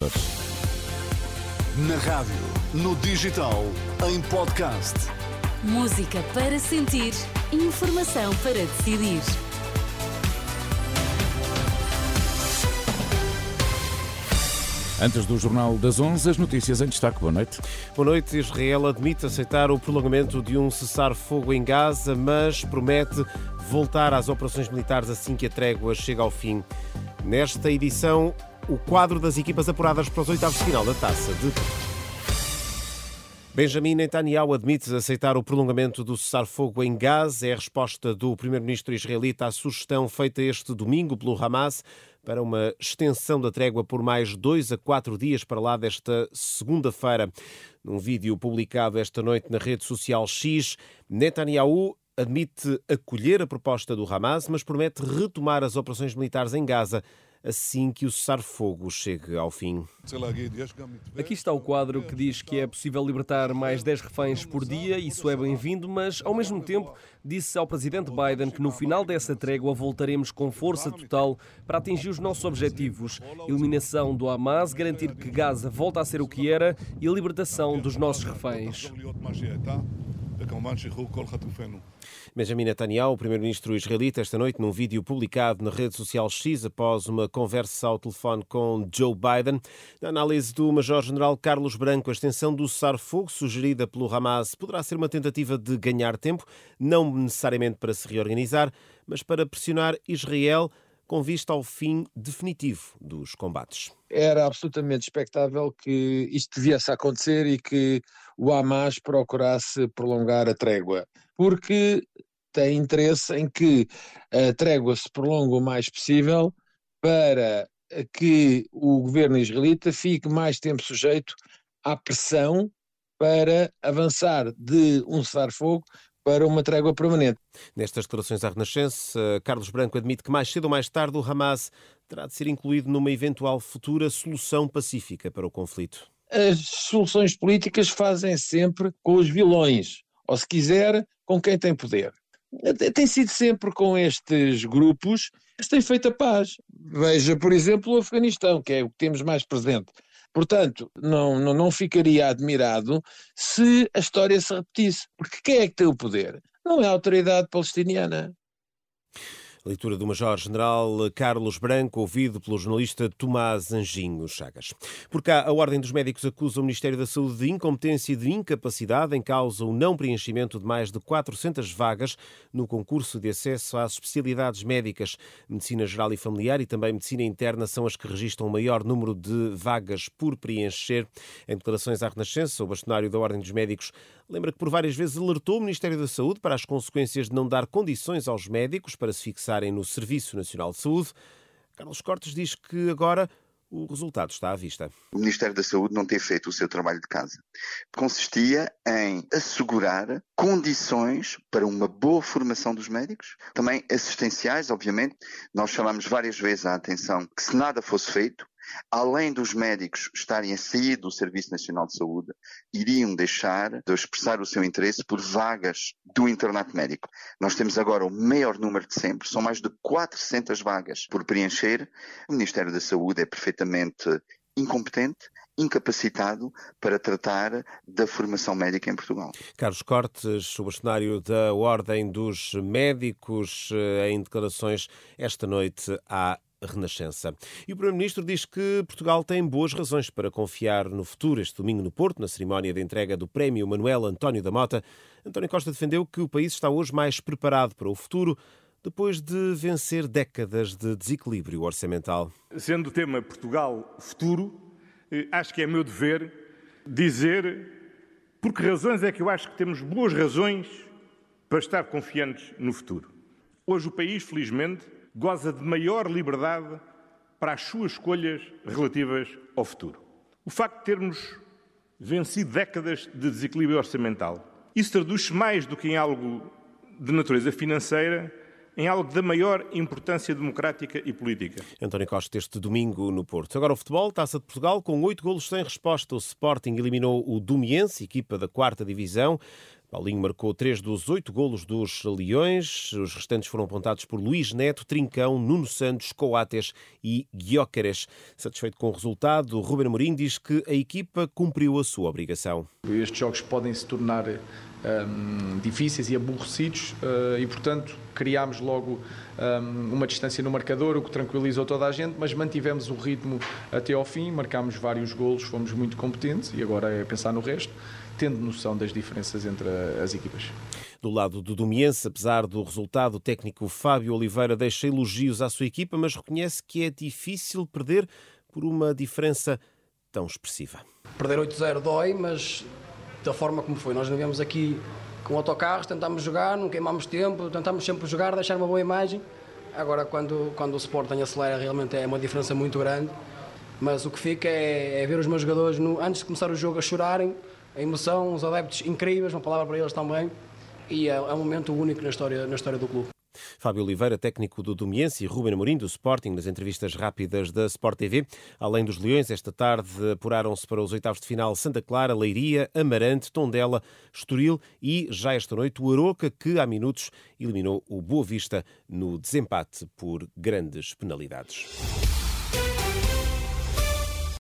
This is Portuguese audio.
Na rádio, no digital, em podcast. Música para sentir, informação para decidir. Antes do Jornal das 11, as notícias em destaque. Boa noite. Boa noite. Israel admite aceitar o prolongamento de um cessar-fogo em Gaza, mas promete voltar às operações militares assim que a trégua chega ao fim. Nesta edição, o quadro das equipas apuradas para os oitavos de final da Taça de Benjamin Netanyahu admite aceitar o prolongamento do cessar-fogo em Gaza. É a resposta do primeiro-ministro israelita à sugestão feita este domingo pelo Hamas para uma extensão da trégua por mais dois a quatro dias para lá desta segunda-feira. Num vídeo publicado esta noite na rede social X, Netanyahu admite acolher a proposta do Hamas, mas promete retomar as operações militares em Gaza assim que o cessar-fogo chegue ao fim. Aqui está o quadro que diz que é possível libertar mais 10 reféns por dia, isso é bem-vindo, mas ao mesmo tempo disse ao presidente Biden que no final dessa trégua voltaremos com força total para atingir os nossos objetivos: eliminação do Hamas, garantir que Gaza volta a ser o que era e a libertação dos nossos reféns. Benjamin Netanyahu, o primeiro-ministro israelita, esta noite, num vídeo publicado na rede social X, após uma conversa ao telefone com Joe Biden. Na análise do Major-General Carlos Branco, a extensão do cessar-fogo sugerida pelo Hamas poderá ser uma tentativa de ganhar tempo, não necessariamente para se reorganizar, mas para pressionar Israel com vista ao fim definitivo dos combates. Era absolutamente expectável que isto viesse a acontecer e que o Hamas procurasse prolongar a trégua, porque tem interesse em que a trégua se prolongue o mais possível para que o governo israelita fique mais tempo sujeito à pressão para avançar de um cessar-fogo para uma trégua permanente. Nestas declarações à Renascença, Carlos Branco admite que mais cedo ou mais tarde o Hamas terá de ser incluído numa eventual futura solução pacífica para o conflito. As soluções políticas fazem sempre com os vilões, ou se quiser, com quem tem poder. Tem sido sempre com estes grupos que se tem feito a paz. Veja, por exemplo, o Afeganistão, que é o que temos mais presente. Portanto, não, não, não ficaria admirado se a história se repetisse. Porque quem é que tem o poder? Não é a autoridade palestiniana. Leitura do Major-General Carlos Branco, ouvido pelo jornalista Tomás Anjinho Chagas. Por cá, a Ordem dos Médicos acusa o Ministério da Saúde de incompetência e de incapacidade em causa o não preenchimento de mais de 400 vagas no concurso de acesso às especialidades médicas. Medicina Geral e Familiar e também Medicina Interna são as que registram o maior número de vagas por preencher. Em declarações à Renascença, o bastonário da Ordem dos Médicos lembra que por várias vezes alertou o Ministério da Saúde para as consequências de não dar condições aos médicos para se fixar estarem no Serviço Nacional de Saúde. Carlos Cortes diz que agora o resultado está à vista. O Ministério da Saúde não tem feito o seu trabalho de casa. Consistia em assegurar condições para uma boa formação dos médicos, também assistenciais, obviamente. Nós chamamos várias vezes a atenção que se nada fosse feito, além dos médicos estarem a sair do Serviço Nacional de Saúde, iriam deixar de expressar o seu interesse por vagas do internato médico. Nós temos agora o maior número de sempre, são mais de 400 vagas por preencher. O Ministério da Saúde é perfeitamente incompetente, incapacitado para tratar da formação médica em Portugal. Carlos Cortes, o bastonário da Ordem dos Médicos, eh, em declarações esta noite à Renascença. E o Primeiro-Ministro diz que Portugal tem boas razões para confiar no futuro. Este domingo no Porto, na cerimónia de entrega do Prémio Manuel António da Mota, António Costa defendeu que o país está hoje mais preparado para o futuro depois de vencer décadas de desequilíbrio orçamental. Sendo o tema Portugal futuro, eh, acho que é meu dever dizer por que razões é que eu acho que temos boas razões para estar confiantes no futuro. Hoje o país, felizmente, goza de maior liberdade para as suas escolhas relativas ao futuro. O facto de termos vencido décadas de desequilíbrio orçamental, isso traduz-se mais do que em algo de natureza financeira, em algo da maior importância democrática e política. António Costa, este domingo no Porto. Agora o futebol, Taça de Portugal, com oito golos sem resposta. O Sporting eliminou o Domiense, equipa da quarta divisão. Paulinho marcou três dos oito golos dos Leões. Os restantes foram apontados por Luís Neto, Trincão, Nuno Santos, Coates e Guiócares. Satisfeito com o resultado, Ruben Amorim diz que a equipa cumpriu a sua obrigação. Estes jogos podem se tornar um, difíceis e aborrecidos uh, e, portanto, criámos logo um, uma distância no marcador, o que tranquilizou toda a gente, mas mantivemos o ritmo até ao fim, marcámos vários golos, fomos muito competentes e agora é pensar no resto tendo noção das diferenças entre as equipas. Do lado do Domiense, apesar do resultado, o técnico Fábio Oliveira deixa elogios à sua equipa, mas reconhece que é difícil perder por uma diferença tão expressiva. Perder 8-0 dói, mas da forma como foi. Nós não viemos aqui com autocarros, tentámos jogar, não queimámos tempo, tentámos sempre jogar, deixar uma boa imagem. Agora, quando, quando o Sporting acelera, realmente é uma diferença muito grande. Mas o que fica é, é ver os meus jogadores, no, antes de começar o jogo, a chorarem, a emoção, os adeptos incríveis, uma palavra para eles também, e é, é um momento único na história, na história do clube. Fábio Oliveira, técnico do Domiense, e Ruben Amorim, do Sporting, nas entrevistas rápidas da Sport TV. Além dos Leões, esta tarde apuraram-se para os oitavos de final Santa Clara, Leiria, Amarante, Tondela, Estoril e, já esta noite, o Aroca, que há minutos eliminou o Boa Vista no desempate por grandes penalidades.